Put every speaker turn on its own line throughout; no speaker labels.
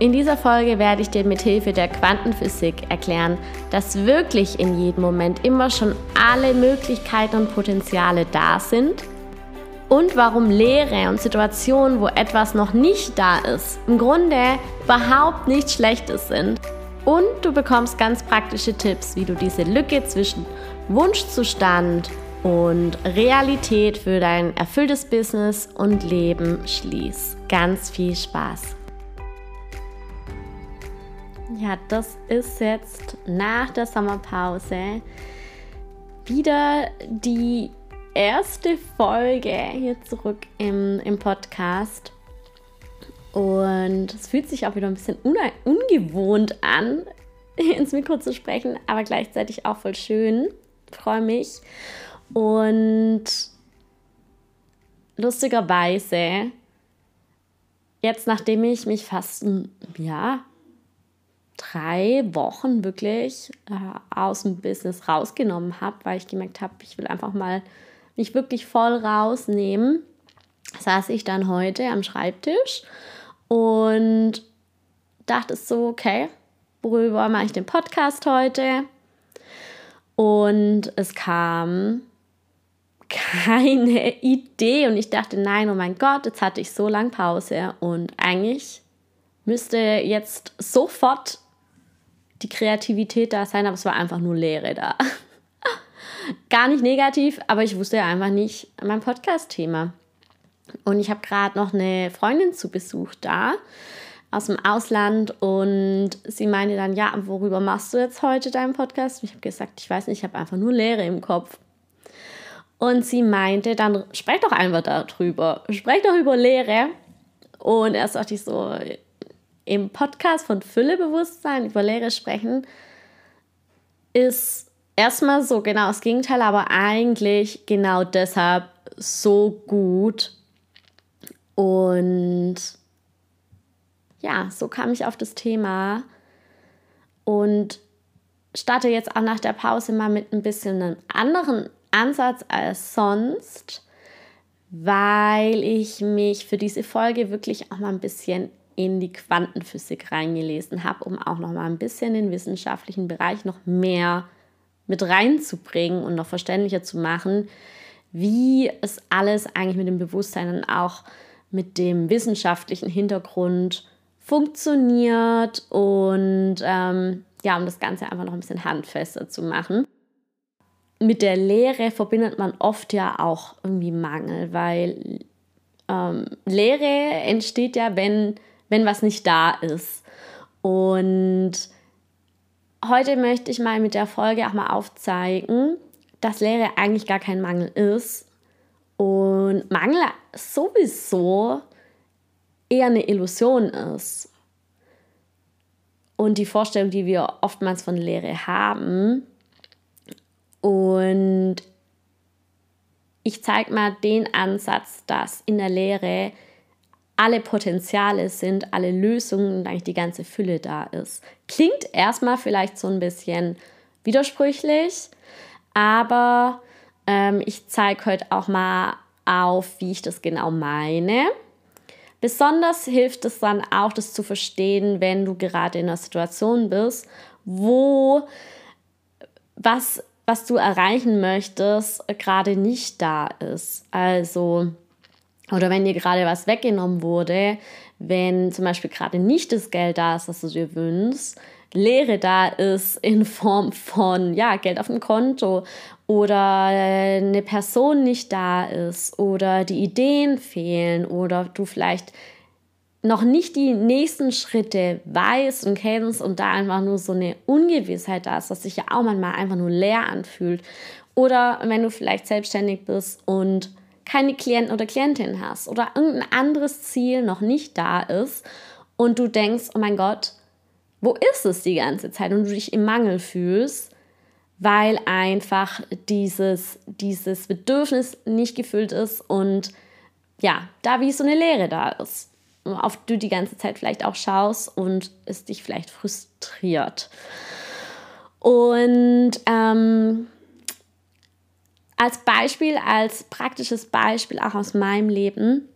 In dieser Folge werde ich dir mit Hilfe der Quantenphysik erklären, dass wirklich in jedem Moment immer schon alle Möglichkeiten und Potenziale da sind und warum Lehre und Situationen, wo etwas noch nicht da ist, im Grunde überhaupt nichts Schlechtes sind. Und du bekommst ganz praktische Tipps, wie du diese Lücke zwischen Wunschzustand und Realität für dein erfülltes Business und Leben schließt. Ganz viel Spaß! Ja, das ist jetzt nach der Sommerpause wieder die erste Folge hier zurück im, im Podcast. Und es fühlt sich auch wieder ein bisschen ungewohnt an, ins Mikro zu sprechen, aber gleichzeitig auch voll schön. Freue mich. Und lustigerweise, jetzt nachdem ich mich fast ein, ja, drei Wochen wirklich äh, aus dem Business rausgenommen habe, weil ich gemerkt habe, ich will einfach mal mich wirklich voll rausnehmen, saß ich dann heute am Schreibtisch und dachte so, okay, worüber mache ich den Podcast heute? Und es kam keine Idee und ich dachte, nein, oh mein Gott, jetzt hatte ich so lange Pause und eigentlich müsste jetzt sofort die Kreativität da sein, aber es war einfach nur Leere da. Gar nicht negativ, aber ich wusste ja einfach nicht mein Podcast-Thema. Und ich habe gerade noch eine Freundin zu Besuch da aus dem Ausland und sie meinte dann, ja, worüber machst du jetzt heute deinen Podcast? Und ich habe gesagt, ich weiß nicht, ich habe einfach nur Leere im Kopf. Und sie meinte, dann sprech doch einfach darüber. Sprech doch über Leere. Und erst dachte ich so, im Podcast von Füllebewusstsein über Lehre sprechen, ist erstmal so genau das Gegenteil, aber eigentlich genau deshalb so gut. Und ja, so kam ich auf das Thema und starte jetzt auch nach der Pause mal mit ein bisschen einem anderen Ansatz als sonst, weil ich mich für diese Folge wirklich auch mal ein bisschen in die Quantenphysik reingelesen habe, um auch noch mal ein bisschen den wissenschaftlichen Bereich noch mehr mit reinzubringen und noch verständlicher zu machen, wie es alles eigentlich mit dem Bewusstsein und auch mit dem wissenschaftlichen Hintergrund funktioniert und ähm, ja, um das Ganze einfach noch ein bisschen handfester zu machen. Mit der Lehre verbindet man oft ja auch irgendwie Mangel, weil ähm, Lehre entsteht ja, wenn wenn was nicht da ist. Und heute möchte ich mal mit der Folge auch mal aufzeigen, dass Lehre eigentlich gar kein Mangel ist und Mangel sowieso eher eine Illusion ist. Und die Vorstellung, die wir oftmals von Lehre haben. Und ich zeige mal den Ansatz, dass in der Lehre alle Potenziale sind, alle Lösungen und eigentlich die ganze Fülle da ist. Klingt erstmal vielleicht so ein bisschen widersprüchlich, aber ähm, ich zeige heute auch mal auf, wie ich das genau meine. Besonders hilft es dann auch, das zu verstehen, wenn du gerade in einer Situation bist, wo was, was du erreichen möchtest, gerade nicht da ist. Also oder wenn dir gerade was weggenommen wurde, wenn zum Beispiel gerade nicht das Geld da ist, das du dir wünschst, Leere da ist in Form von ja, Geld auf dem Konto oder eine Person nicht da ist oder die Ideen fehlen oder du vielleicht noch nicht die nächsten Schritte weißt und kennst und da einfach nur so eine Ungewissheit da ist, was sich ja auch manchmal einfach nur leer anfühlt. Oder wenn du vielleicht selbstständig bist und keine Klienten oder Klientin hast oder irgendein anderes Ziel noch nicht da ist und du denkst, oh mein Gott, wo ist es die ganze Zeit und du dich im Mangel fühlst, weil einfach dieses, dieses Bedürfnis nicht gefüllt ist und ja, da wie so eine Leere da ist, auf du die ganze Zeit vielleicht auch schaust und es dich vielleicht frustriert. Und ähm, als Beispiel, als praktisches Beispiel auch aus meinem Leben,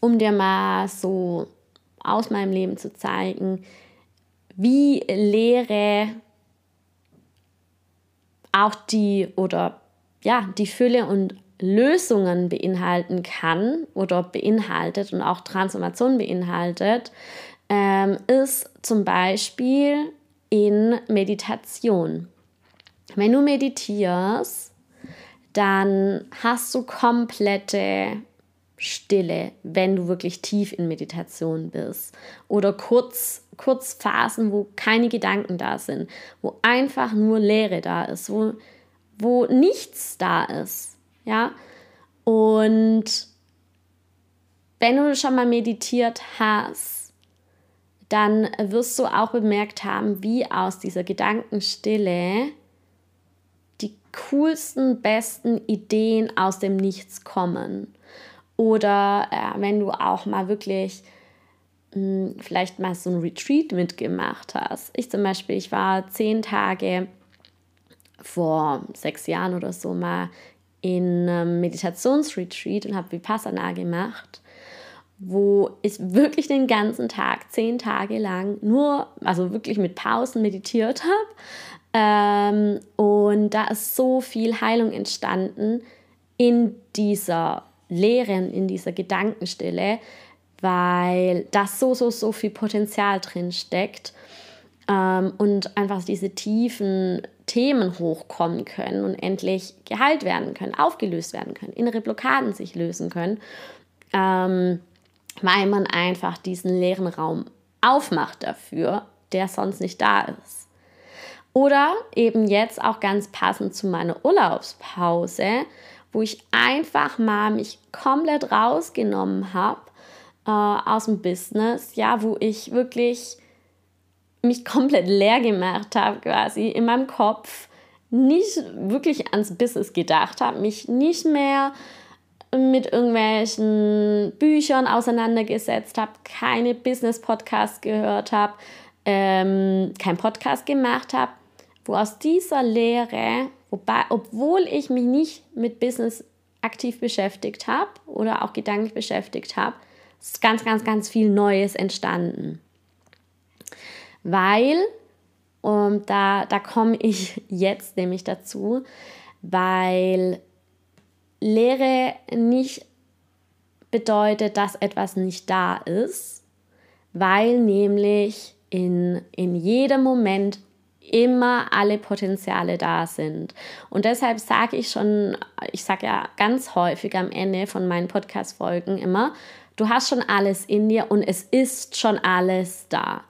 um dir mal so aus meinem Leben zu zeigen, wie Lehre auch die oder ja, die Fülle und Lösungen beinhalten kann oder beinhaltet und auch Transformation beinhaltet, ähm, ist zum Beispiel in Meditation. Wenn du meditierst, dann hast du komplette Stille, wenn du wirklich tief in Meditation bist. Oder kurz, kurz Phasen, wo keine Gedanken da sind, wo einfach nur Leere da ist, wo, wo nichts da ist. Ja? Und wenn du schon mal meditiert hast, dann wirst du auch bemerkt haben, wie aus dieser Gedankenstille coolsten, besten Ideen aus dem Nichts kommen. Oder äh, wenn du auch mal wirklich mh, hm, vielleicht mal so ein Retreat mitgemacht hast. Ich zum Beispiel, ich war zehn Tage vor sechs Jahren oder so mal in einem Meditationsretreat und habe Vipassana gemacht, wo ich wirklich den ganzen Tag, zehn Tage lang, nur, also wirklich mit Pausen meditiert habe. Ähm, und da ist so viel Heilung entstanden in dieser Leere, in dieser Gedankenstille, weil da so, so, so viel Potenzial drin steckt ähm, und einfach diese tiefen Themen hochkommen können und endlich geheilt werden können, aufgelöst werden können, innere Blockaden sich lösen können, ähm, weil man einfach diesen leeren Raum aufmacht dafür, der sonst nicht da ist. Oder eben jetzt auch ganz passend zu meiner Urlaubspause, wo ich einfach mal mich komplett rausgenommen habe äh, aus dem Business, ja, wo ich wirklich mich komplett leer gemacht habe, quasi in meinem Kopf, nicht wirklich ans Business gedacht habe, mich nicht mehr mit irgendwelchen Büchern auseinandergesetzt habe, keine Business-Podcasts gehört habe, ähm, kein Podcast gemacht habe, wo aus dieser Lehre, wobei, obwohl ich mich nicht mit Business aktiv beschäftigt habe oder auch gedanklich beschäftigt habe, ist ganz, ganz, ganz viel Neues entstanden. Weil, und da, da komme ich jetzt nämlich dazu, weil Lehre nicht bedeutet, dass etwas nicht da ist, weil nämlich in, in jedem Moment immer alle Potenziale da sind. Und deshalb sage ich schon, ich sage ja ganz häufig am Ende von meinen Podcast-Folgen immer, du hast schon alles in dir und es ist schon alles da.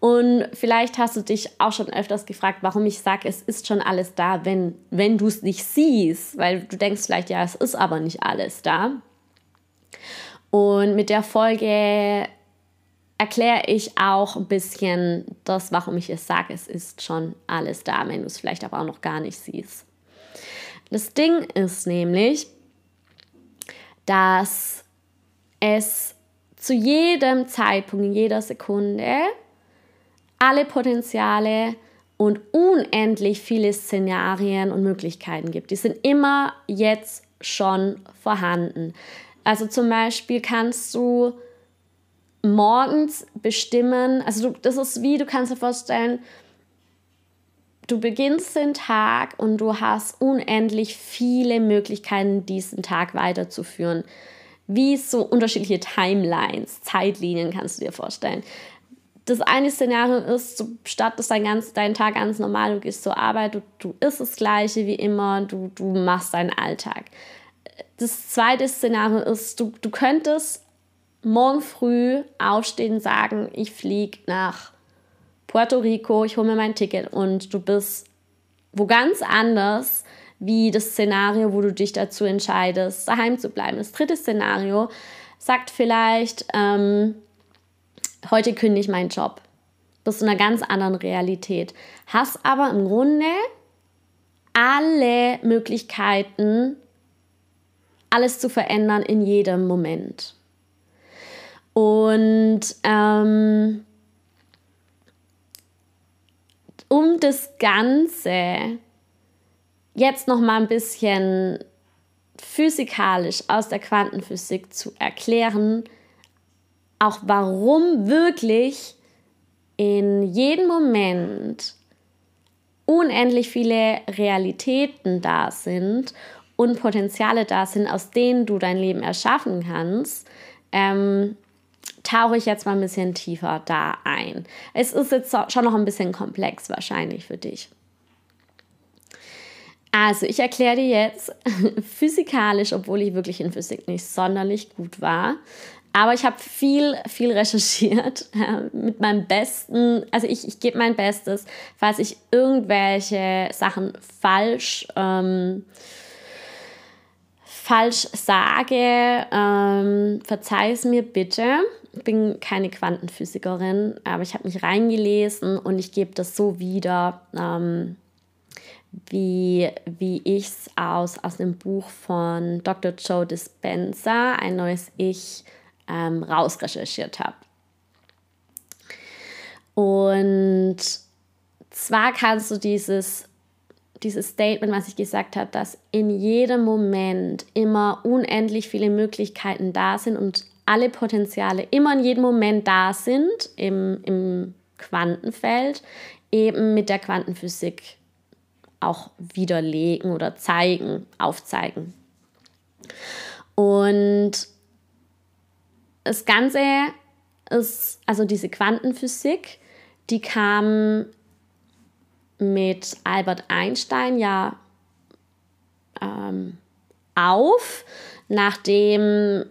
Und vielleicht hast du dich auch schon öfters gefragt, warum ich sage, es ist schon alles da, wenn, wenn du es nicht siehst, weil du denkst vielleicht, ja, es ist aber nicht alles da. Und mit der Folge erkläre ich auch ein bisschen das, warum ich es sage, es ist schon alles da, wenn du es vielleicht aber auch noch gar nicht siehst. Das Ding ist nämlich, dass es zu jedem Zeitpunkt, in jeder Sekunde alle Potenziale und unendlich viele Szenarien und Möglichkeiten gibt. Die sind immer jetzt schon vorhanden. Also zum Beispiel kannst du morgens bestimmen, also du, das ist wie, du kannst dir vorstellen, du beginnst den Tag und du hast unendlich viele Möglichkeiten, diesen Tag weiterzuführen. Wie so unterschiedliche Timelines, Zeitlinien kannst du dir vorstellen das eine Szenario ist, du startest dein ganz, deinen Tag ganz normal, du gehst zur Arbeit, du, du isst das Gleiche wie immer, du, du machst deinen Alltag. Das zweite Szenario ist, du, du könntest morgen früh aufstehen sagen, ich fliege nach Puerto Rico, ich hole mir mein Ticket und du bist wo ganz anders wie das Szenario, wo du dich dazu entscheidest, daheim zu bleiben. Das dritte Szenario sagt vielleicht, ähm, heute kündige ich meinen Job bist in einer ganz anderen Realität, hast aber im Grunde alle Möglichkeiten, alles zu verändern in jedem Moment. Und ähm, um das Ganze jetzt noch mal ein bisschen physikalisch aus der Quantenphysik zu erklären, auch warum wirklich in jedem Moment unendlich viele Realitäten da sind und Potenziale da sind, aus denen du dein Leben erschaffen kannst, ähm, tauche ich jetzt mal ein bisschen tiefer da ein. Es ist jetzt schon noch ein bisschen komplex wahrscheinlich für dich. Also, ich erkläre dir jetzt physikalisch, obwohl ich wirklich in Physik nicht sonderlich gut war, aber ich habe viel, viel recherchiert äh, mit meinem Besten. Also ich, ich gebe mein Bestes, falls ich irgendwelche Sachen falsch, ähm, falsch sage, ähm, verzeih es mir bitte. Ich bin keine Quantenphysikerin, aber ich habe mich reingelesen und ich gebe das so wieder, ähm, wie, wie ich es aus, aus dem Buch von Dr. Joe Dispenza, ein neues Ich, ähm, rausrecherchiert habe. Und zwar kannst du dieses, dieses Statement, was ich gesagt habe, dass in jedem Moment immer unendlich viele Möglichkeiten da sind und alle Potenziale immer in jedem Moment da sind im, im Quantenfeld, eben mit der Quantenphysik auch widerlegen oder zeigen, aufzeigen. Und das Ganze ist, also diese Quantenphysik, die kam mit Albert Einstein ja ähm, auf, nachdem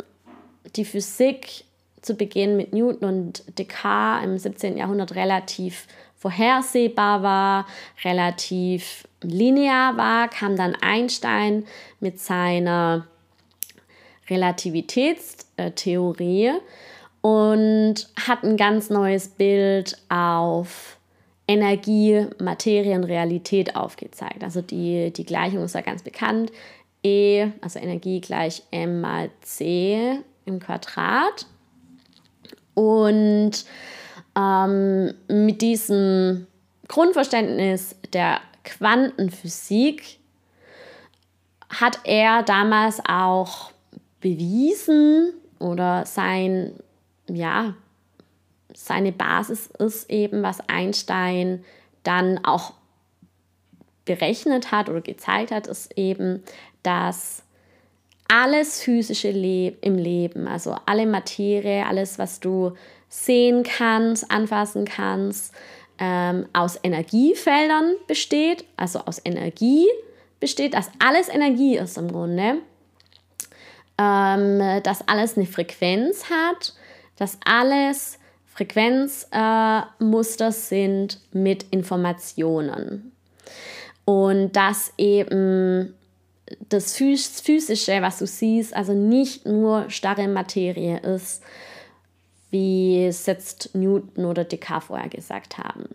die Physik zu Beginn mit Newton und Descartes im 17. Jahrhundert relativ vorhersehbar war, relativ linear war, kam dann Einstein mit seiner Relativitätstheorie und hat ein ganz neues Bild auf Energie, Materie und Realität aufgezeigt. Also die, die Gleichung ist ja ganz bekannt. E, also Energie gleich m mal c im Quadrat. Und ähm, mit diesem Grundverständnis der Quantenphysik hat er damals auch bewiesen oder sein, ja, seine Basis ist eben, was Einstein dann auch berechnet hat oder gezeigt hat, ist eben, dass alles physische Le im Leben, also alle Materie, alles, was du sehen kannst, anfassen kannst, ähm, aus Energiefeldern besteht, also aus Energie besteht, dass alles Energie ist im Grunde ähm, dass alles eine Frequenz hat, dass alles Frequenzmuster äh, sind mit Informationen. Und dass eben das Physische, was du siehst, also nicht nur starre Materie ist, wie es jetzt Newton oder Descartes vorher gesagt haben.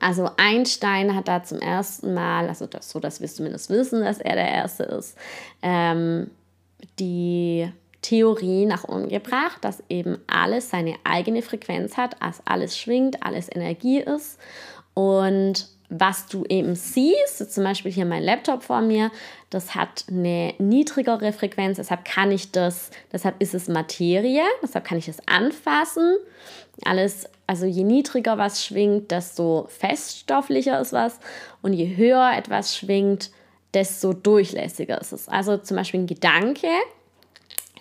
Also Einstein hat da zum ersten Mal, also das, so dass wir zumindest wissen, dass er der Erste ist, ähm, die Theorie nach unten gebracht, dass eben alles seine eigene Frequenz hat, dass alles schwingt, alles Energie ist. Und was du eben siehst, zum Beispiel hier mein Laptop vor mir, das hat eine niedrigere Frequenz, deshalb kann ich das, deshalb ist es Materie, deshalb kann ich es anfassen. Alles, also je niedriger was schwingt, desto feststofflicher ist was und je höher etwas schwingt, desto durchlässiger ist es. Also zum Beispiel ein Gedanke,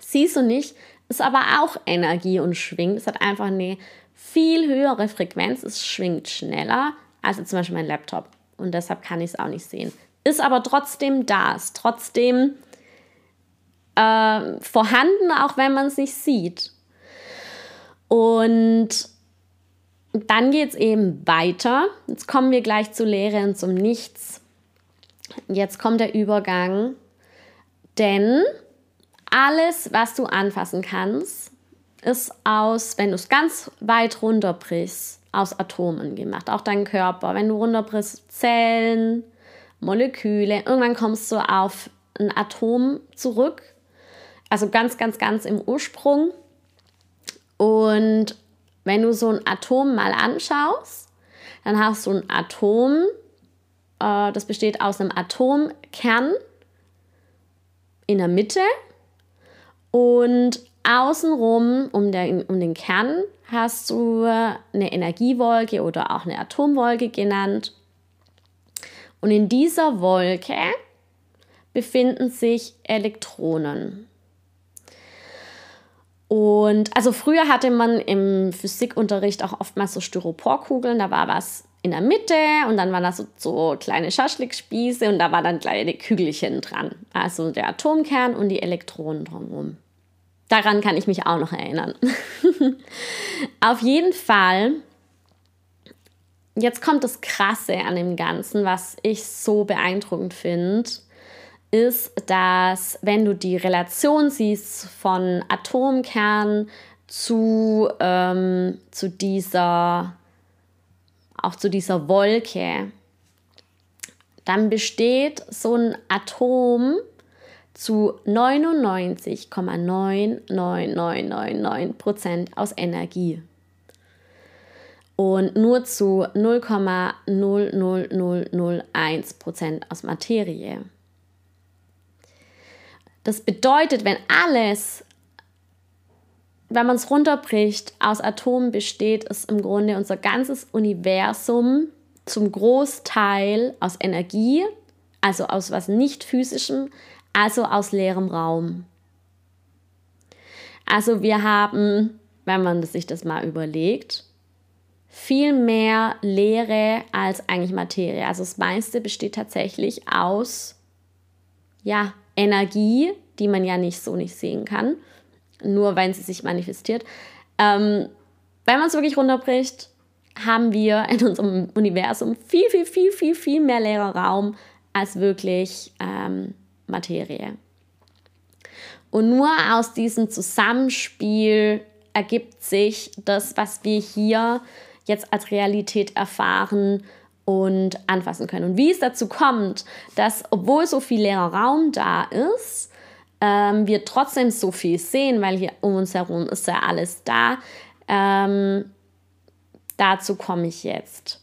siehst du nicht, ist aber auch Energie und schwingt. Es hat einfach eine viel höhere Frequenz, es schwingt schneller als zum Beispiel mein Laptop. Und deshalb kann ich es auch nicht sehen. Ist aber trotzdem da, ist trotzdem äh, vorhanden, auch wenn man es nicht sieht. Und dann geht es eben weiter. Jetzt kommen wir gleich zu Leere und zum Nichts. Jetzt kommt der Übergang, denn alles, was du anfassen kannst, ist aus, wenn du es ganz weit runterbrichst, aus Atomen gemacht, auch dein Körper. Wenn du runterbrichst, Zellen, Moleküle, irgendwann kommst du auf ein Atom zurück, also ganz, ganz, ganz im Ursprung. Und wenn du so ein Atom mal anschaust, dann hast du ein Atom, äh, das besteht aus einem Atomkern in der Mitte und außenrum um, der, um den Kern hast du eine Energiewolke oder auch eine Atomwolke genannt. Und in dieser Wolke befinden sich Elektronen. Und also früher hatte man im Physikunterricht auch oftmals so Styroporkugeln, da war was in der Mitte und dann waren da so, so kleine Schaschlikspieße und da war dann kleine Kügelchen dran. Also der Atomkern und die Elektronen drumherum. Daran kann ich mich auch noch erinnern. Auf jeden Fall, jetzt kommt das Krasse an dem Ganzen, was ich so beeindruckend finde ist, dass wenn du die Relation siehst von Atomkern zu, ähm, zu dieser, auch zu dieser Wolke, dann besteht so ein Atom zu 99,99999% aus Energie und nur zu 0,00001% aus Materie. Das bedeutet, wenn alles, wenn man es runterbricht, aus Atomen besteht, ist im Grunde unser ganzes Universum zum Großteil aus Energie, also aus was nicht physischem, also aus leerem Raum. Also wir haben, wenn man sich das mal überlegt, viel mehr Leere als eigentlich Materie. Also das meiste besteht tatsächlich aus ja, Energie, die man ja nicht so nicht sehen kann, nur wenn sie sich manifestiert. Ähm, wenn man es wirklich runterbricht, haben wir in unserem Universum viel, viel, viel, viel, viel mehr leerer Raum als wirklich ähm, Materie. Und nur aus diesem Zusammenspiel ergibt sich das, was wir hier jetzt als Realität erfahren und anfassen können. Und wie es dazu kommt, dass obwohl so viel leerer Raum da ist, ähm, wir trotzdem so viel sehen, weil hier um uns herum ist ja alles da. Ähm, dazu komme ich jetzt.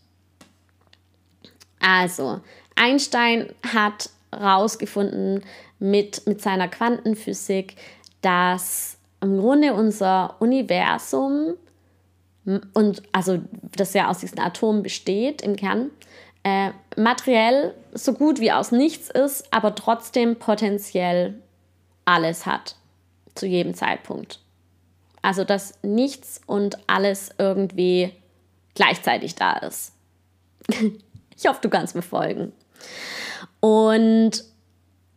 Also, Einstein hat herausgefunden mit, mit seiner Quantenphysik, dass im Grunde unser Universum und also das ja aus diesen Atomen besteht im Kern, äh, materiell so gut wie aus nichts ist, aber trotzdem potenziell alles hat zu jedem Zeitpunkt. Also dass nichts und alles irgendwie gleichzeitig da ist. ich hoffe, du kannst mir folgen. Und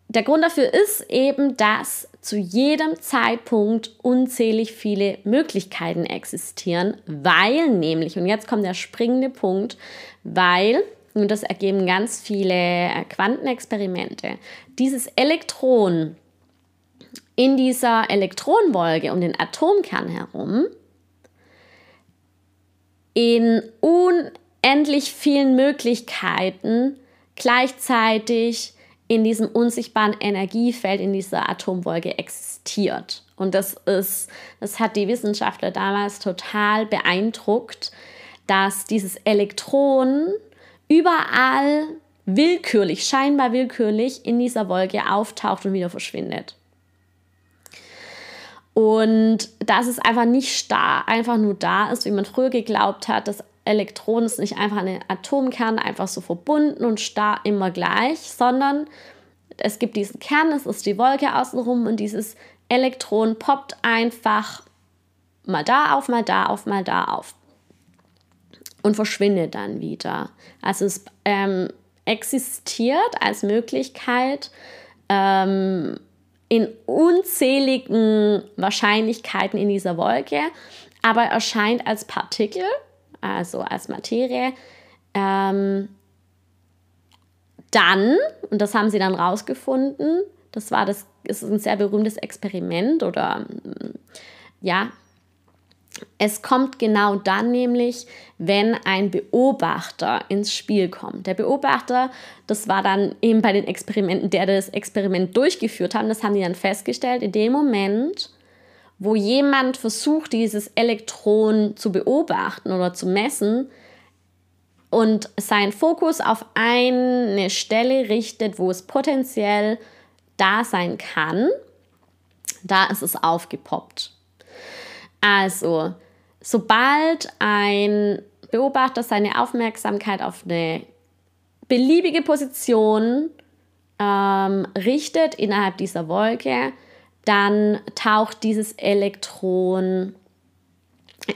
der Grund dafür ist eben, dass zu jedem Zeitpunkt unzählig viele Möglichkeiten existieren, weil nämlich, und jetzt kommt der springende Punkt, weil, und das ergeben ganz viele Quantenexperimente, dieses Elektron in dieser Elektronenwolke um den Atomkern herum in unendlich vielen Möglichkeiten gleichzeitig in diesem unsichtbaren Energiefeld, in dieser Atomwolke existiert. Und das ist, das hat die Wissenschaftler damals total beeindruckt, dass dieses Elektron überall willkürlich, scheinbar willkürlich in dieser Wolke auftaucht und wieder verschwindet. Und dass es einfach nicht starr, einfach nur da ist, wie man früher geglaubt hat, das Elektron ist nicht einfach ein Atomkern, einfach so verbunden und starr immer gleich, sondern es gibt diesen Kern, es ist die Wolke außenrum und dieses Elektron poppt einfach mal da auf, mal da auf, mal da auf und verschwindet dann wieder. Also es ähm, existiert als Möglichkeit ähm, in unzähligen Wahrscheinlichkeiten in dieser Wolke, aber erscheint als Partikel also als Materie, ähm, dann, und das haben sie dann rausgefunden, das war das, ist ein sehr berühmtes Experiment oder ja, Es kommt genau dann nämlich, wenn ein Beobachter ins Spiel kommt. Der Beobachter, das war dann eben bei den Experimenten, der das Experiment durchgeführt hat, das haben die dann festgestellt, in dem Moment, wo jemand versucht, dieses Elektron zu beobachten oder zu messen und seinen Fokus auf eine Stelle richtet, wo es potenziell da sein kann, da ist es aufgepoppt. Also, sobald ein Beobachter seine Aufmerksamkeit auf eine beliebige Position ähm, richtet innerhalb dieser Wolke, dann taucht dieses Elektron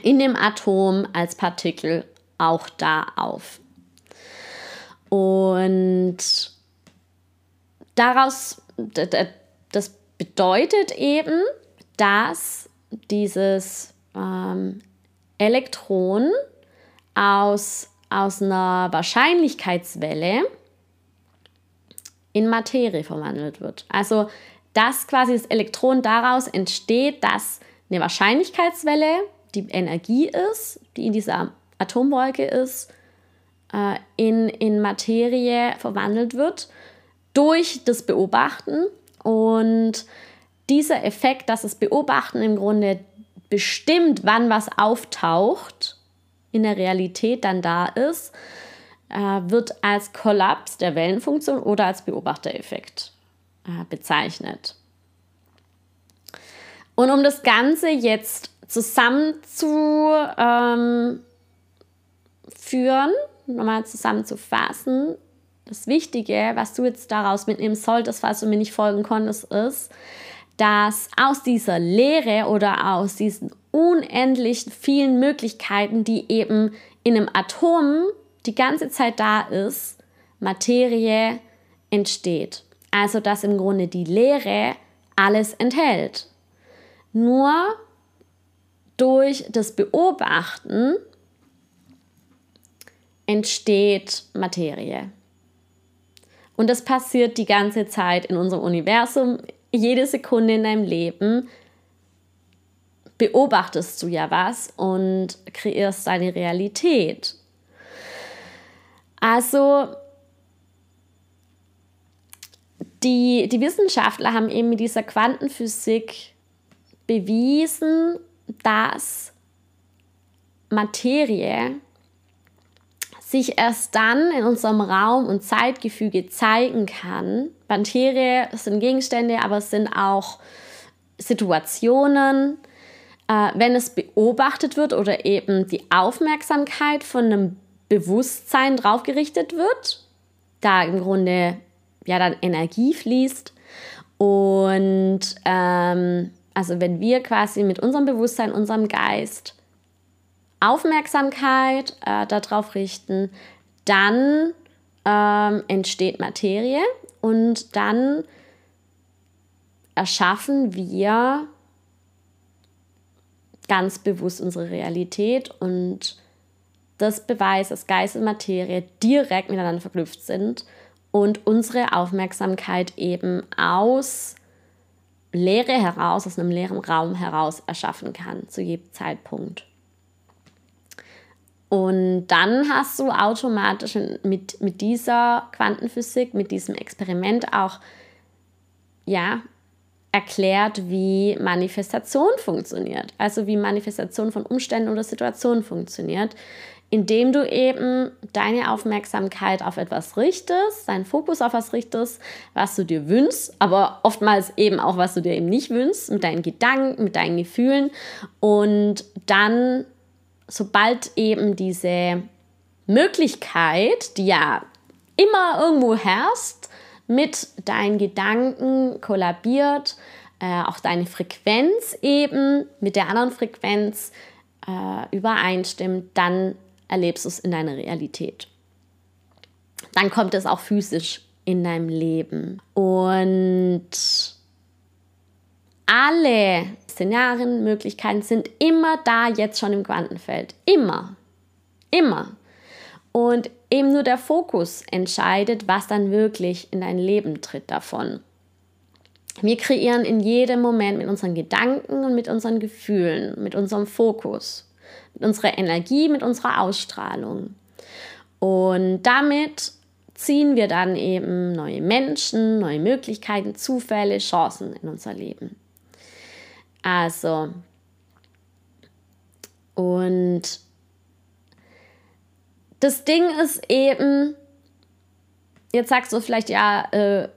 in dem Atom als Partikel auch da auf. Und daraus, das bedeutet eben, dass dieses ähm, Elektron aus, aus einer Wahrscheinlichkeitswelle in Materie verwandelt wird. Also dass quasi das Elektron daraus entsteht, dass eine Wahrscheinlichkeitswelle, die Energie ist, die in dieser Atomwolke ist, äh, in, in Materie verwandelt wird durch das Beobachten. Und dieser Effekt, dass das Beobachten im Grunde bestimmt, wann was auftaucht, in der Realität dann da ist, äh, wird als Kollaps der Wellenfunktion oder als Beobachtereffekt äh, bezeichnet. Und um das Ganze jetzt zusammenzuführen, ähm, nochmal zusammenzufassen, das Wichtige, was du jetzt daraus mitnehmen solltest, falls du mir nicht folgen konntest, ist, dass aus dieser Lehre oder aus diesen unendlich vielen Möglichkeiten, die eben in einem Atom die ganze Zeit da ist, Materie entsteht. Also dass im Grunde die Lehre alles enthält. Nur durch das Beobachten entsteht Materie. Und das passiert die ganze Zeit in unserem Universum, jede Sekunde in deinem Leben beobachtest du ja was und kreierst deine Realität. Also die, die Wissenschaftler haben eben mit dieser Quantenphysik bewiesen, dass Materie sich erst dann in unserem Raum- und Zeitgefüge zeigen kann. Materie sind Gegenstände, aber es sind auch Situationen, äh, wenn es beobachtet wird oder eben die Aufmerksamkeit von einem Bewusstsein drauf gerichtet wird, da im Grunde ja dann Energie fließt. Und ähm, also wenn wir quasi mit unserem Bewusstsein, unserem Geist Aufmerksamkeit äh, darauf richten, dann ähm, entsteht Materie und dann erschaffen wir ganz bewusst unsere Realität und das beweist, dass Geist und Materie direkt miteinander verknüpft sind und unsere Aufmerksamkeit eben aus Leere heraus, aus einem leeren Raum heraus erschaffen kann, zu jedem Zeitpunkt. Und dann hast du automatisch mit, mit dieser Quantenphysik, mit diesem Experiment auch ja, erklärt, wie Manifestation funktioniert. Also wie Manifestation von Umständen oder Situationen funktioniert indem du eben deine Aufmerksamkeit auf etwas richtest, deinen Fokus auf was richtest, was du dir wünschst, aber oftmals eben auch, was du dir eben nicht wünschst, mit deinen Gedanken, mit deinen Gefühlen. Und dann, sobald eben diese Möglichkeit, die ja immer irgendwo herrscht, mit deinen Gedanken kollabiert, äh, auch deine Frequenz eben mit der anderen Frequenz äh, übereinstimmt, dann erlebst du es in deiner Realität. Dann kommt es auch physisch in deinem Leben. Und alle Szenarien, Möglichkeiten sind immer da jetzt schon im Quantenfeld. Immer. Immer. Und eben nur der Fokus entscheidet, was dann wirklich in dein Leben tritt davon. Wir kreieren in jedem Moment mit unseren Gedanken und mit unseren Gefühlen, mit unserem Fokus, mit unserer Energie, mit unserer Ausstrahlung. Und damit ziehen wir dann eben neue Menschen, neue Möglichkeiten, Zufälle, Chancen in unser Leben. Also, und das Ding ist eben, jetzt sagst du vielleicht, ja, äh,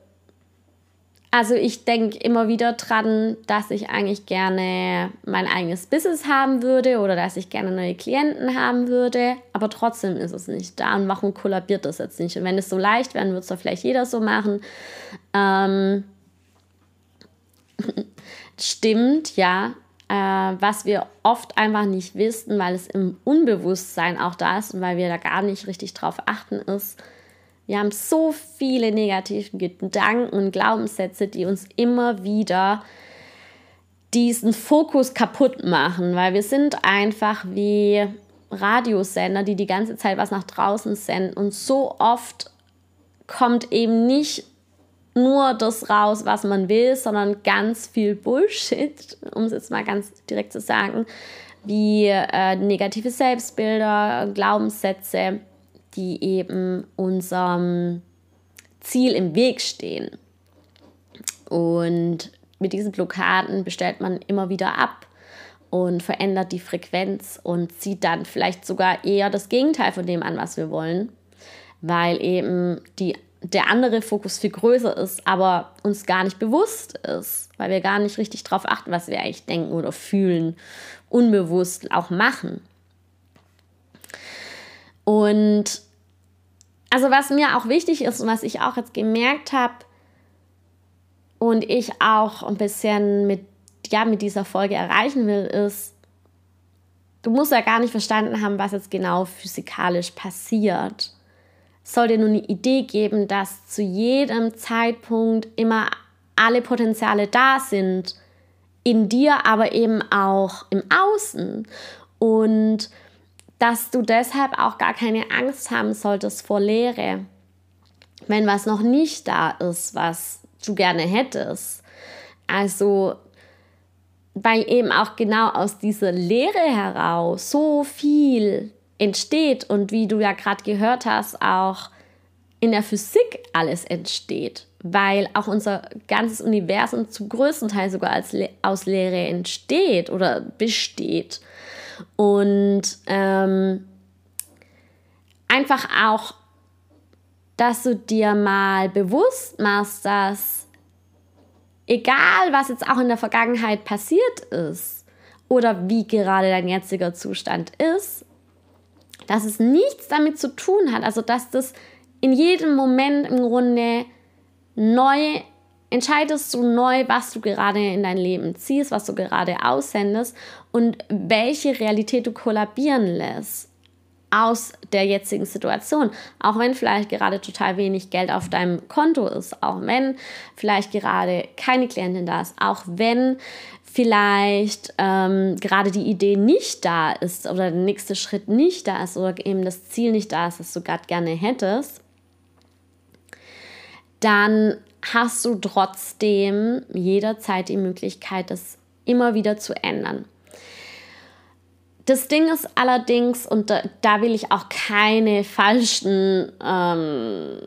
also ich denke immer wieder dran, dass ich eigentlich gerne mein eigenes Business haben würde oder dass ich gerne neue Klienten haben würde, aber trotzdem ist es nicht da. Und warum kollabiert das jetzt nicht? Und wenn es so leicht wäre, würde es doch vielleicht jeder so machen. Ähm, stimmt, ja. Äh, was wir oft einfach nicht wissen, weil es im Unbewusstsein auch da ist und weil wir da gar nicht richtig drauf achten, ist, wir haben so viele negative Gedanken und Glaubenssätze, die uns immer wieder diesen Fokus kaputt machen, weil wir sind einfach wie Radiosender, die die ganze Zeit was nach draußen senden. Und so oft kommt eben nicht nur das raus, was man will, sondern ganz viel Bullshit, um es jetzt mal ganz direkt zu sagen, wie äh, negative Selbstbilder, Glaubenssätze, die eben unserem Ziel im Weg stehen. Und mit diesen Blockaden bestellt man immer wieder ab und verändert die Frequenz und zieht dann vielleicht sogar eher das Gegenteil von dem an, was wir wollen, weil eben die, der andere Fokus viel größer ist, aber uns gar nicht bewusst ist, weil wir gar nicht richtig darauf achten, was wir eigentlich denken oder fühlen, unbewusst auch machen. Und also was mir auch wichtig ist und was ich auch jetzt gemerkt habe und ich auch ein bisschen mit, ja, mit dieser Folge erreichen will, ist, du musst ja gar nicht verstanden haben, was jetzt genau physikalisch passiert. Es soll dir nur eine Idee geben, dass zu jedem Zeitpunkt immer alle Potenziale da sind, in dir, aber eben auch im Außen. Und dass du deshalb auch gar keine Angst haben solltest vor Leere. Wenn was noch nicht da ist, was du gerne hättest. Also, weil eben auch genau aus dieser Leere heraus so viel entsteht und wie du ja gerade gehört hast, auch in der Physik alles entsteht, weil auch unser ganzes Universum zum größten Teil sogar als Le aus Leere entsteht oder besteht. Und ähm, einfach auch, dass du dir mal bewusst machst, dass egal was jetzt auch in der Vergangenheit passiert ist oder wie gerade dein jetziger Zustand ist, dass es nichts damit zu tun hat, also dass das in jedem Moment im Grunde neu entscheidest du neu, was du gerade in dein Leben ziehst, was du gerade aussendest und welche Realität du kollabieren lässt aus der jetzigen Situation. Auch wenn vielleicht gerade total wenig Geld auf deinem Konto ist, auch wenn vielleicht gerade keine Klientin da ist, auch wenn vielleicht ähm, gerade die Idee nicht da ist oder der nächste Schritt nicht da ist oder eben das Ziel nicht da ist, das du gerade gerne hättest, dann hast du trotzdem jederzeit die Möglichkeit, das immer wieder zu ändern. Das Ding ist allerdings, und da, da will ich auch keine falschen ähm,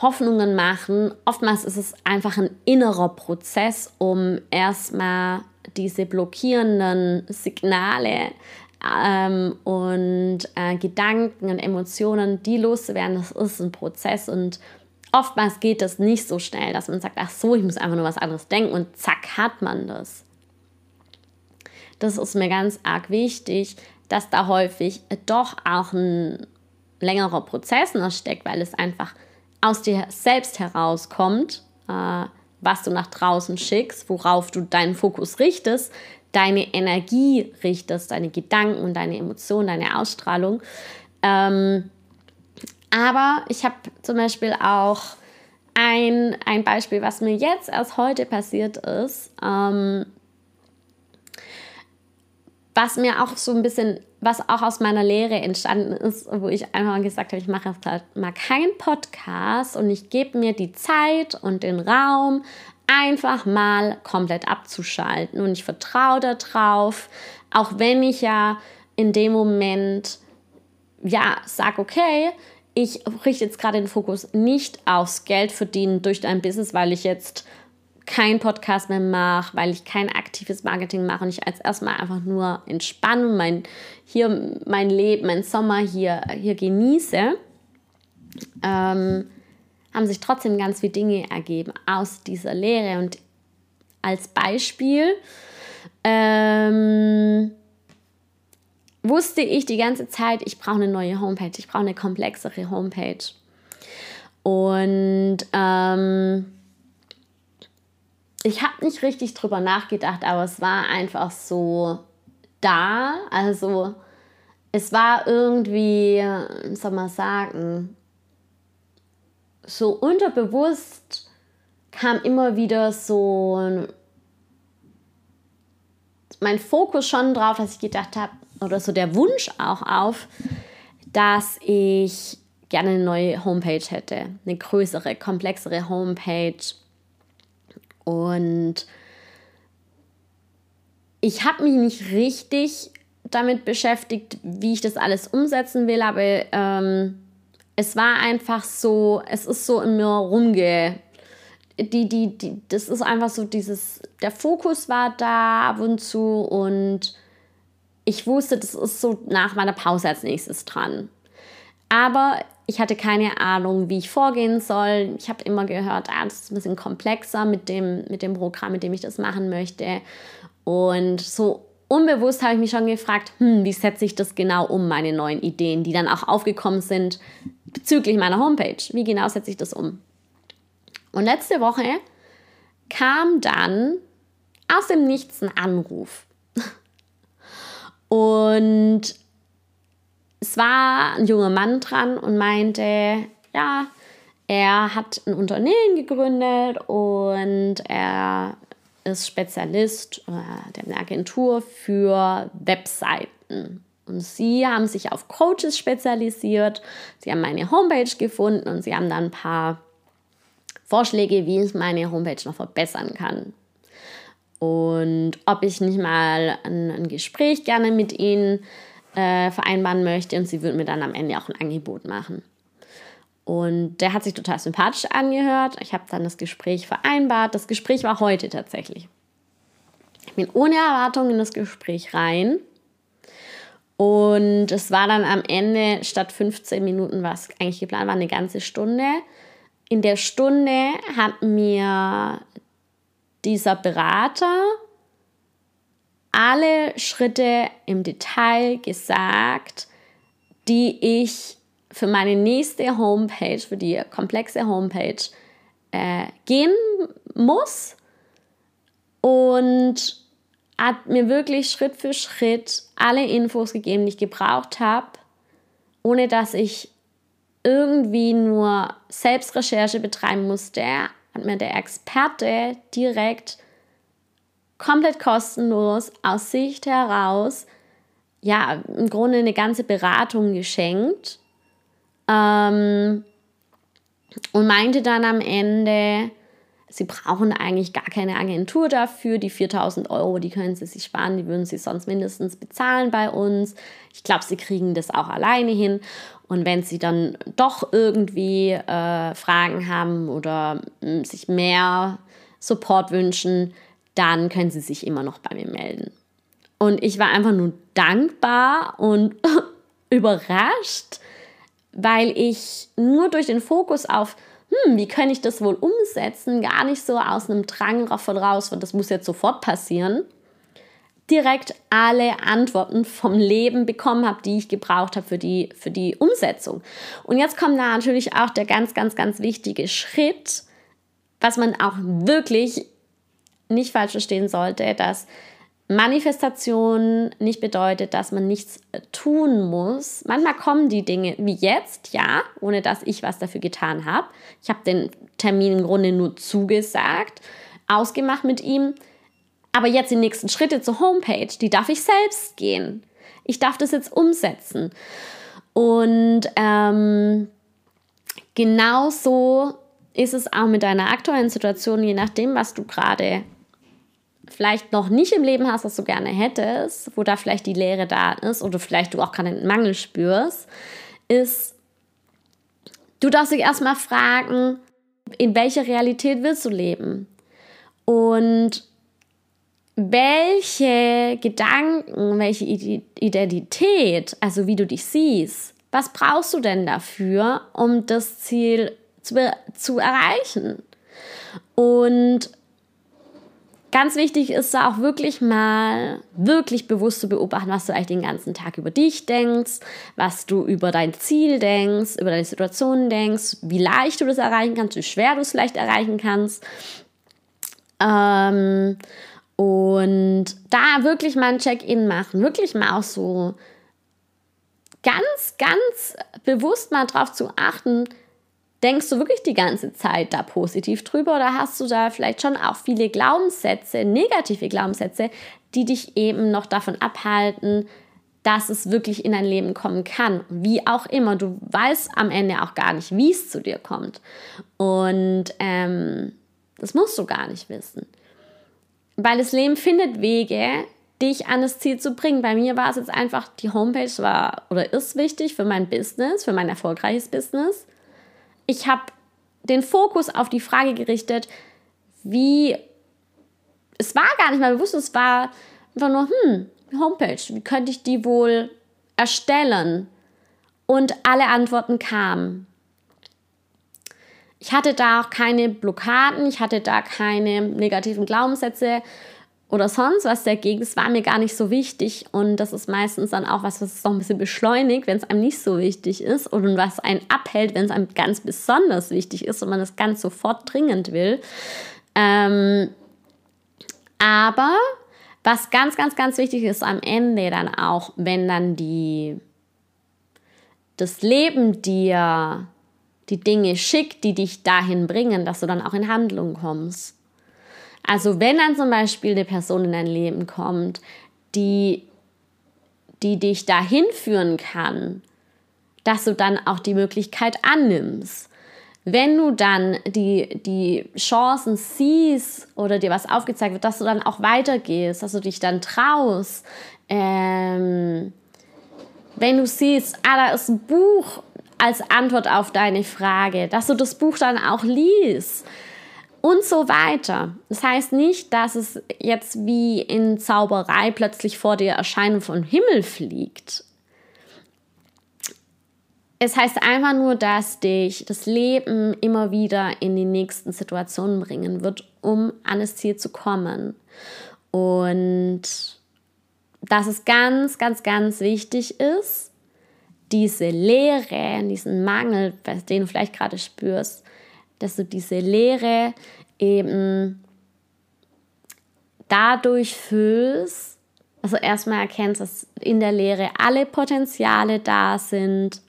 Hoffnungen machen, oftmals ist es einfach ein innerer Prozess, um erstmal diese blockierenden Signale ähm, und äh, Gedanken und Emotionen, die loszuwerden. Das ist ein Prozess und oftmals geht das nicht so schnell, dass man sagt, ach so, ich muss einfach nur was anderes denken und zack hat man das. Das ist mir ganz arg wichtig, dass da häufig doch auch ein längerer Prozess noch steckt, weil es einfach aus dir selbst herauskommt, äh, was du nach draußen schickst, worauf du deinen Fokus richtest, deine Energie richtest, deine Gedanken und deine Emotionen, deine Ausstrahlung. Ähm, aber ich habe zum Beispiel auch ein, ein Beispiel, was mir jetzt erst heute passiert ist, ähm, was mir auch so ein bisschen, was auch aus meiner Lehre entstanden ist, wo ich einfach gesagt habe, ich mache jetzt halt mal keinen Podcast und ich gebe mir die Zeit und den Raum, einfach mal komplett abzuschalten. Und ich vertraue darauf, auch wenn ich ja in dem Moment ja sage, okay, ich richte jetzt gerade den Fokus nicht aufs Geld verdienen durch dein Business, weil ich jetzt kein Podcast mehr mache, weil ich kein aktives Marketing mache und ich als erstmal einfach nur entspanne mein, hier mein Leben, mein Sommer hier, hier genieße, ähm, haben sich trotzdem ganz viele Dinge ergeben aus dieser Lehre. Und als Beispiel ähm, wusste ich die ganze Zeit, ich brauche eine neue Homepage, ich brauche eine komplexere Homepage. Und ähm, ich habe nicht richtig drüber nachgedacht, aber es war einfach so da. Also es war irgendwie, soll man sagen, so unterbewusst kam immer wieder so mein Fokus schon drauf, dass ich gedacht habe, oder so der Wunsch auch auf, dass ich gerne eine neue Homepage hätte, eine größere, komplexere Homepage und ich habe mich nicht richtig damit beschäftigt, wie ich das alles umsetzen will, aber ähm, es war einfach so, es ist so in mir rumge. Die, die, die, das ist einfach so dieses, der Fokus war da ab und zu und ich wusste, das ist so nach meiner Pause als nächstes dran. Aber ich hatte keine Ahnung, wie ich vorgehen soll. Ich habe immer gehört, ah, das ist ein bisschen komplexer mit dem, mit dem Programm, mit dem ich das machen möchte. Und so unbewusst habe ich mich schon gefragt, hm, wie setze ich das genau um, meine neuen Ideen, die dann auch aufgekommen sind bezüglich meiner Homepage. Wie genau setze ich das um? Und letzte Woche kam dann aus dem Nichts ein Anruf. Und es war ein junger Mann dran und meinte, ja, er hat ein Unternehmen gegründet und er ist Spezialist, der Agentur für Webseiten. Und sie haben sich auf Coaches spezialisiert. Sie haben meine Homepage gefunden und sie haben dann ein paar Vorschläge, wie ich meine Homepage noch verbessern kann. Und ob ich nicht mal ein, ein Gespräch gerne mit ihnen äh, vereinbaren möchte und sie würde mir dann am Ende auch ein Angebot machen. Und der hat sich total sympathisch angehört. Ich habe dann das Gespräch vereinbart. Das Gespräch war heute tatsächlich. Ich bin ohne Erwartung in das Gespräch rein. Und es war dann am Ende statt 15 Minuten, was eigentlich geplant war, eine ganze Stunde. In der Stunde hat mir dieser Berater alle Schritte im Detail gesagt, die ich für meine nächste Homepage, für die komplexe Homepage äh, gehen muss und hat mir wirklich Schritt für Schritt alle Infos gegeben, die ich gebraucht habe, ohne dass ich irgendwie nur Selbstrecherche betreiben musste, hat mir der Experte direkt komplett kostenlos aus Sicht heraus, ja, im Grunde eine ganze Beratung geschenkt. Ähm, und meinte dann am Ende, sie brauchen eigentlich gar keine Agentur dafür. Die 4000 Euro, die können sie sich sparen, die würden sie sonst mindestens bezahlen bei uns. Ich glaube, sie kriegen das auch alleine hin. Und wenn sie dann doch irgendwie äh, Fragen haben oder äh, sich mehr Support wünschen, dann können Sie sich immer noch bei mir melden. Und ich war einfach nur dankbar und überrascht, weil ich nur durch den Fokus auf, hm, wie kann ich das wohl umsetzen, gar nicht so aus einem Drang raus, das muss jetzt sofort passieren, direkt alle Antworten vom Leben bekommen habe, die ich gebraucht habe für die, für die Umsetzung. Und jetzt kommt da natürlich auch der ganz, ganz, ganz wichtige Schritt, was man auch wirklich nicht falsch verstehen sollte, dass Manifestation nicht bedeutet, dass man nichts äh, tun muss. Manchmal kommen die Dinge wie jetzt, ja, ohne dass ich was dafür getan habe. Ich habe den Termin im Grunde nur zugesagt, ausgemacht mit ihm. Aber jetzt die nächsten Schritte zur Homepage, die darf ich selbst gehen. Ich darf das jetzt umsetzen. Und ähm, genauso ist es auch mit deiner aktuellen Situation, je nachdem, was du gerade vielleicht noch nicht im Leben hast, was du gerne hättest, wo da vielleicht die Leere da ist oder vielleicht du auch keinen Mangel spürst, ist, du darfst dich erstmal fragen, in welcher Realität willst du leben? Und welche Gedanken, welche Identität, also wie du dich siehst, was brauchst du denn dafür, um das Ziel zu, zu erreichen? Und ganz wichtig ist da auch wirklich mal wirklich bewusst zu beobachten, was du eigentlich den ganzen Tag über dich denkst, was du über dein Ziel denkst, über deine Situation denkst, wie leicht du das erreichen kannst, wie schwer du es leicht erreichen kannst. Ähm, und da wirklich mal ein Check-in machen, wirklich mal auch so ganz, ganz bewusst mal drauf zu achten, denkst du wirklich die ganze Zeit da positiv drüber oder hast du da vielleicht schon auch viele Glaubenssätze, negative Glaubenssätze, die dich eben noch davon abhalten, dass es wirklich in dein Leben kommen kann. Wie auch immer, du weißt am Ende auch gar nicht, wie es zu dir kommt. Und ähm, das musst du gar nicht wissen. Weil das Leben findet Wege, dich an das Ziel zu bringen. Bei mir war es jetzt einfach, die Homepage war oder ist wichtig für mein Business, für mein erfolgreiches Business. Ich habe den Fokus auf die Frage gerichtet, wie, es war gar nicht mal bewusst, es war einfach nur, hm, Homepage, wie könnte ich die wohl erstellen? Und alle Antworten kamen. Ich hatte da auch keine Blockaden, ich hatte da keine negativen Glaubenssätze oder sonst was dagegen. Das war mir gar nicht so wichtig. Und das ist meistens dann auch was, was es noch ein bisschen beschleunigt, wenn es einem nicht so wichtig ist. Und was einen abhält, wenn es einem ganz besonders wichtig ist und man das ganz sofort dringend will. Ähm, aber was ganz, ganz, ganz wichtig ist am Ende dann auch, wenn dann die, das Leben dir die Dinge schickt, die dich dahin bringen, dass du dann auch in Handlung kommst. Also wenn dann zum Beispiel eine Person in dein Leben kommt, die, die dich dahin führen kann, dass du dann auch die Möglichkeit annimmst. Wenn du dann die, die Chancen siehst oder dir was aufgezeigt wird, dass du dann auch weitergehst, dass du dich dann traust. Ähm, wenn du siehst, ah, da ist ein Buch, als Antwort auf deine Frage, dass du das Buch dann auch liest und so weiter. Das heißt nicht, dass es jetzt wie in Zauberei plötzlich vor dir erscheinen vom Himmel fliegt. Es heißt einfach nur, dass dich das Leben immer wieder in die nächsten Situationen bringen wird, um an das Ziel zu kommen. Und dass es ganz, ganz, ganz wichtig ist, diese Leere, diesen Mangel, den du vielleicht gerade spürst, dass du diese Leere eben dadurch füllst, also erstmal erkennst, dass in der Leere alle Potenziale da sind,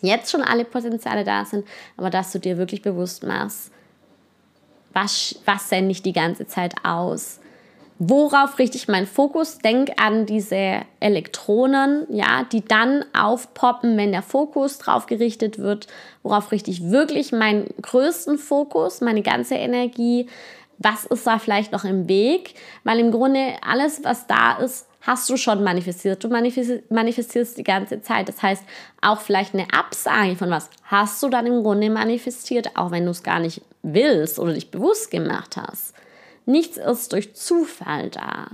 jetzt schon alle Potenziale da sind, aber dass du dir wirklich bewusst machst, was, was sende ich die ganze Zeit aus? Worauf richte ich meinen Fokus? Denk an diese Elektronen, ja, die dann aufpoppen, wenn der Fokus drauf gerichtet wird. Worauf richte ich wirklich meinen größten Fokus, meine ganze Energie? Was ist da vielleicht noch im Weg? Weil im Grunde alles, was da ist, hast du schon manifestiert. Du manifestierst die ganze Zeit. Das heißt, auch vielleicht eine Absage von was hast du dann im Grunde manifestiert, auch wenn du es gar nicht willst oder dich bewusst gemacht hast. Nichts ist durch Zufall da.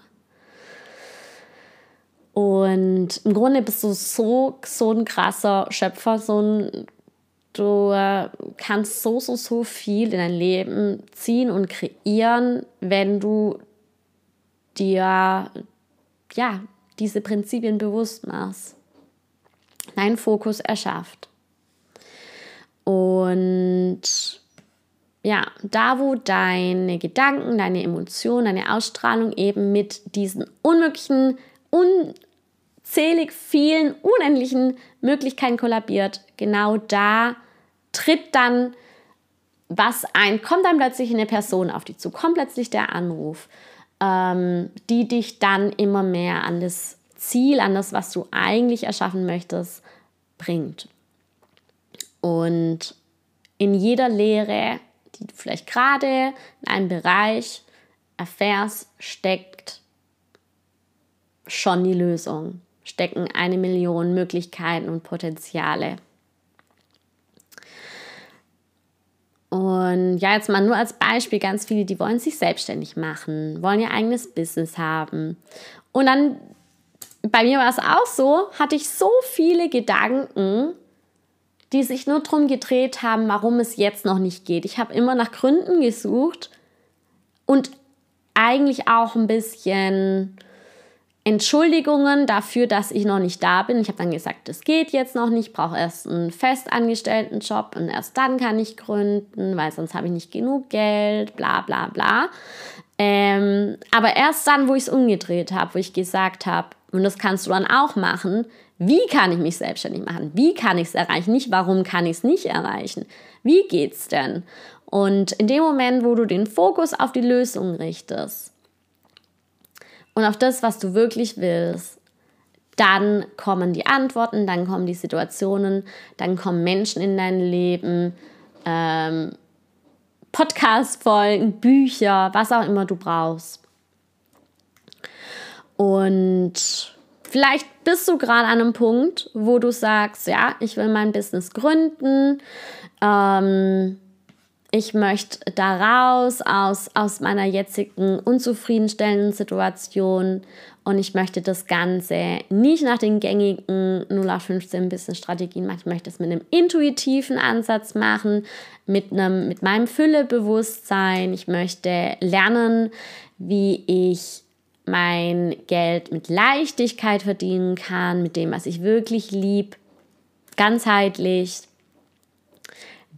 Und im Grunde bist du so, so ein krasser Schöpfer, so ein, du äh, kannst so, so, so viel in dein Leben ziehen und kreieren, wenn du dir ja, diese Prinzipien bewusst machst. Dein Fokus erschafft. Und ja, da wo deine Gedanken, deine Emotionen, deine Ausstrahlung eben mit diesen unmöglichen, unzählig vielen, unendlichen Möglichkeiten kollabiert, genau da tritt dann was ein, kommt dann plötzlich eine Person auf dich zu, kommt plötzlich der Anruf, ähm, die dich dann immer mehr an das Ziel, an das, was du eigentlich erschaffen möchtest, bringt. Und in jeder Lehre, die du vielleicht gerade in einem Bereich erfährst, steckt schon die Lösung, stecken eine Million Möglichkeiten und Potenziale. Und ja, jetzt mal nur als Beispiel, ganz viele, die wollen sich selbstständig machen, wollen ihr eigenes Business haben. Und dann, bei mir war es auch so, hatte ich so viele Gedanken, die sich nur darum gedreht haben, warum es jetzt noch nicht geht. Ich habe immer nach Gründen gesucht und eigentlich auch ein bisschen Entschuldigungen dafür, dass ich noch nicht da bin. Ich habe dann gesagt, das geht jetzt noch nicht, ich brauche erst einen festangestellten Job und erst dann kann ich gründen, weil sonst habe ich nicht genug Geld, bla bla bla. Ähm, aber erst dann, wo ich es umgedreht habe, wo ich gesagt habe, und das kannst du dann auch machen, wie kann ich mich selbstständig machen? Wie kann ich es erreichen? Nicht, warum kann ich es nicht erreichen? Wie geht's denn? Und in dem Moment, wo du den Fokus auf die Lösung richtest, und auf das, was du wirklich willst, dann kommen die Antworten, dann kommen die Situationen, dann kommen Menschen in dein Leben, ähm, Podcast-Folgen, Bücher, was auch immer du brauchst. Und vielleicht bist du gerade an einem Punkt, wo du sagst, ja, ich will mein Business gründen. Ähm, ich möchte da raus aus, aus meiner jetzigen unzufriedenstellenden Situation und ich möchte das Ganze nicht nach den gängigen 0815 Business-Strategien machen. Ich möchte es mit einem intuitiven Ansatz machen, mit, einem, mit meinem Füllebewusstsein. Ich möchte lernen, wie ich mein Geld mit Leichtigkeit verdienen kann, mit dem, was ich wirklich lieb, ganzheitlich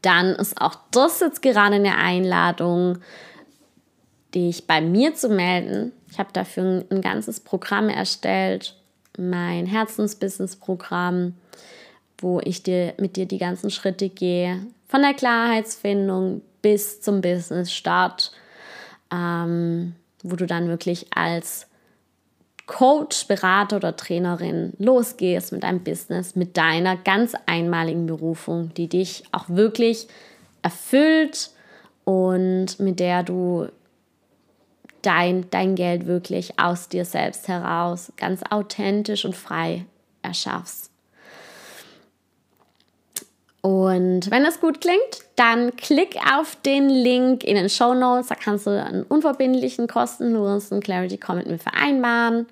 dann ist auch das jetzt gerade eine Einladung, dich bei mir zu melden. Ich habe dafür ein, ganzes Programm erstellt, mein Herzensbusiness-Programm, wo ich dir mit dir die ganzen Schritte gehe, von der Klarheitsfindung bis zum Business-Start, ähm, wo du dann wirklich als Coach, Berater oder Trainerin losgehst mit deinem Business, mit deiner ganz einmaligen Berufung, die dich auch wirklich erfüllt und mit der du dein, dein Geld wirklich aus dir selbst heraus ganz authentisch und frei erschaffst. Und wenn das gut klingt, dann klick auf den Link in den Show Notes. Da kannst du einen unverbindlichen, kostenlosen Clarity Call mit mir vereinbaren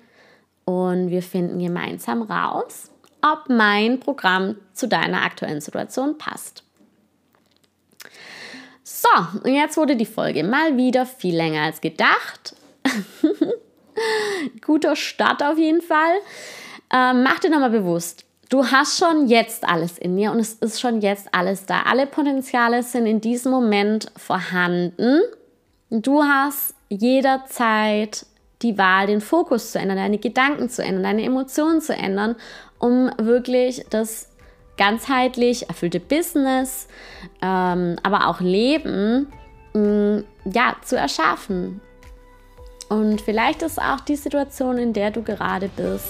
und wir finden gemeinsam raus, ob mein Programm zu deiner aktuellen Situation passt. So, und jetzt wurde die Folge mal wieder viel länger als gedacht. Guter Start auf jeden Fall. Ähm, mach dir nochmal bewusst, du hast schon jetzt alles in dir und es ist schon jetzt alles da. Alle Potenziale sind in diesem Moment vorhanden. Du hast jederzeit die Wahl, den Fokus zu ändern, deine Gedanken zu ändern, deine Emotionen zu ändern, um wirklich das ganzheitlich erfüllte Business, ähm, aber auch Leben mh, mm, ja, zu erschaffen. Und vielleicht ist auch die Situation, in der du gerade bist,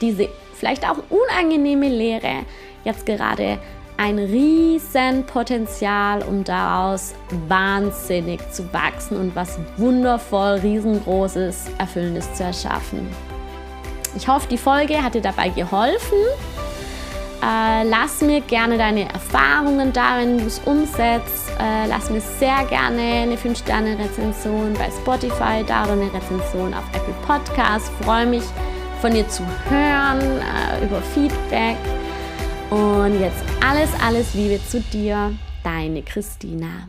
diese vielleicht auch unangenehme Lehre jetzt gerade ein Riesenpotenzial, um daraus wahnsinnig zu wachsen und was wundervoll, riesengroßes, erfüllendes zu erschaffen. Ich hoffe, die Folge hat dir dabei geholfen. Äh, lass mir gerne deine Erfahrungen da, wenn du es umsetzt. Äh, lass mir sehr gerne eine 5-Sterne-Rezension bei Spotify oder eine Rezension auf Apple Podcasts. Freue mich, von dir zu hören, äh, über Feedback. Und jetzt alles, alles Liebe zu dir, deine Christina.